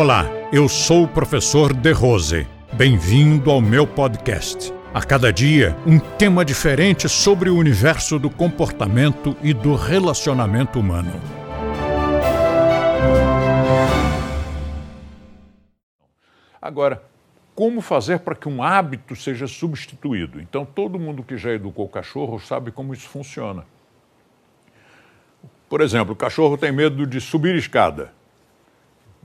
Olá, eu sou o professor De Rose. Bem-vindo ao meu podcast. A cada dia, um tema diferente sobre o universo do comportamento e do relacionamento humano. Agora, como fazer para que um hábito seja substituído? Então, todo mundo que já educou o cachorro sabe como isso funciona. Por exemplo, o cachorro tem medo de subir escada.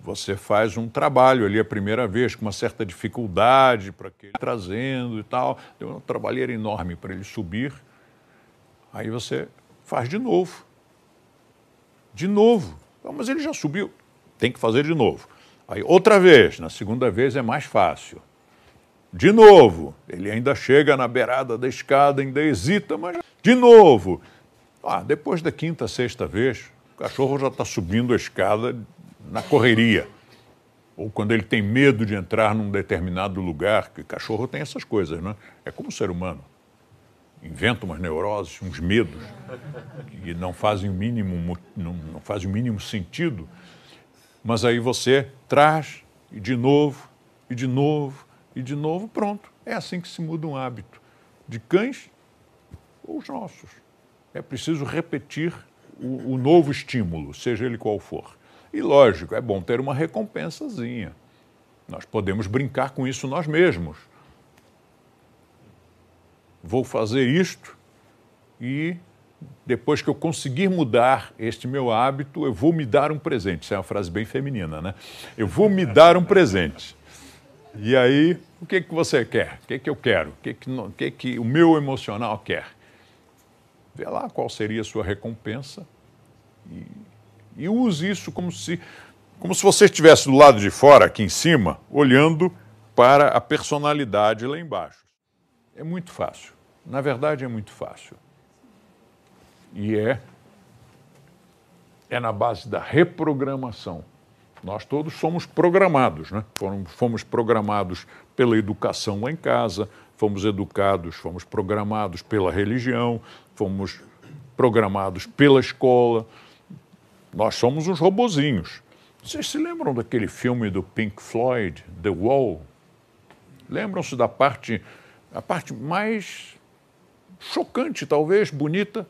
Você faz um trabalho ali a primeira vez, com uma certa dificuldade para que ele trazendo e tal, tem uma trabalheira enorme para ele subir. Aí você faz de novo. De novo. mas ele já subiu. Tem que fazer de novo. Aí outra vez, na segunda vez é mais fácil. De novo, ele ainda chega na beirada da escada, ainda hesita, mas de novo. Ah, depois da quinta, sexta vez, o cachorro já está subindo a escada na correria. Ou quando ele tem medo de entrar num determinado lugar, que cachorro tem essas coisas, né? É como o ser humano. Inventa umas neuroses, uns medos, que não fazem o mínimo, não, não fazem o mínimo sentido. Mas aí você traz, e de novo, e de novo, e de novo, pronto. É assim que se muda um hábito. De cães ou os nossos. É preciso repetir o, o novo estímulo, seja ele qual for. E lógico, é bom ter uma recompensazinha. Nós podemos brincar com isso nós mesmos. Vou fazer isto e depois que eu conseguir mudar este meu hábito, eu vou me dar um presente. Isso é uma frase bem feminina, né? Eu vou me dar um presente. E aí, o que, que você quer? O que, que eu quero? O que, que, o que, que o meu emocional quer? Vê lá qual seria a sua recompensa e, e use isso como se, como se você estivesse do lado de fora, aqui em cima, olhando para a personalidade lá embaixo. É muito fácil. Na verdade, é muito fácil. E é, é na base da reprogramação. Nós todos somos programados, né? Fomos, fomos programados pela educação lá em casa, fomos educados, fomos programados pela religião, fomos programados pela escola. Nós somos uns robozinhos. Vocês se lembram daquele filme do Pink Floyd, The Wall? Lembram-se da parte, a parte mais chocante, talvez, bonita?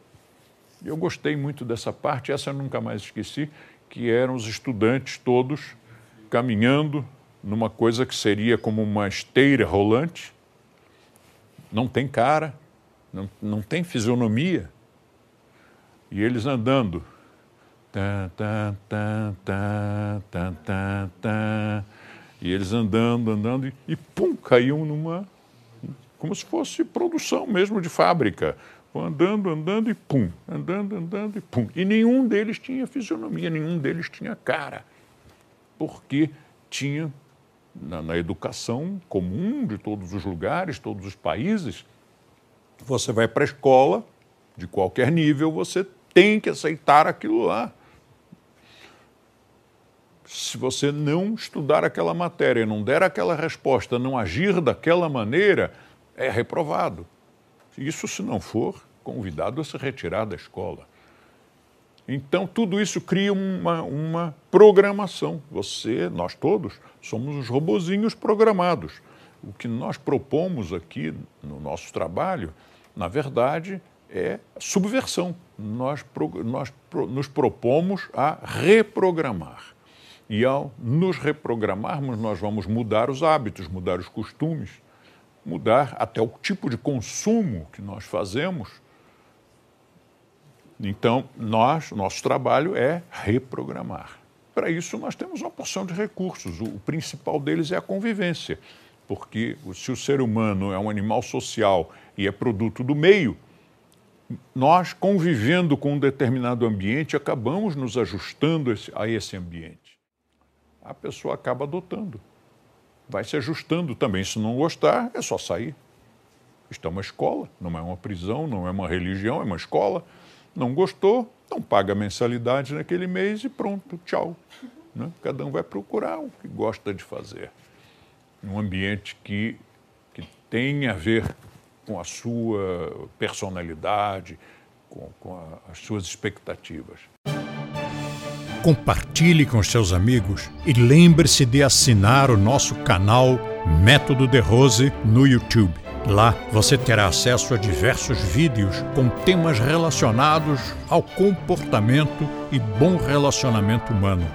Eu gostei muito dessa parte, essa eu nunca mais esqueci, que eram os estudantes todos caminhando numa coisa que seria como uma esteira rolante. Não tem cara, não, não tem fisionomia. E eles andando. E eles andando, andando, e, e pum, caíam numa. como se fosse produção mesmo de fábrica. Andando, andando e pum, andando, andando e pum. E nenhum deles tinha fisionomia, nenhum deles tinha cara. Porque tinha, na, na educação comum de todos os lugares, todos os países, você vai para a escola, de qualquer nível, você tem que aceitar aquilo lá. Se você não estudar aquela matéria, não der aquela resposta, não agir daquela maneira, é reprovado. Isso, se não for, convidado a se retirar da escola. Então, tudo isso cria uma, uma programação. Você, nós todos, somos os robozinhos programados. O que nós propomos aqui no nosso trabalho na verdade, é subversão. Nós, nós nos propomos a reprogramar. E ao nos reprogramarmos, nós vamos mudar os hábitos, mudar os costumes, mudar até o tipo de consumo que nós fazemos. Então, nós, nosso trabalho é reprogramar. Para isso, nós temos uma porção de recursos. O principal deles é a convivência, porque se o ser humano é um animal social e é produto do meio, nós, convivendo com um determinado ambiente, acabamos nos ajustando a esse ambiente. A pessoa acaba adotando, vai se ajustando também. Se não gostar, é só sair. Isto é uma escola, não é uma prisão, não é uma religião, é uma escola. Não gostou, não paga mensalidade naquele mês e pronto, tchau. Né? Cada um vai procurar o que gosta de fazer. Um ambiente que, que tem a ver com a sua personalidade, com, com a, as suas expectativas. Compartilhe com seus amigos e lembre-se de assinar o nosso canal Método de Rose no YouTube. Lá você terá acesso a diversos vídeos com temas relacionados ao comportamento e bom relacionamento humano.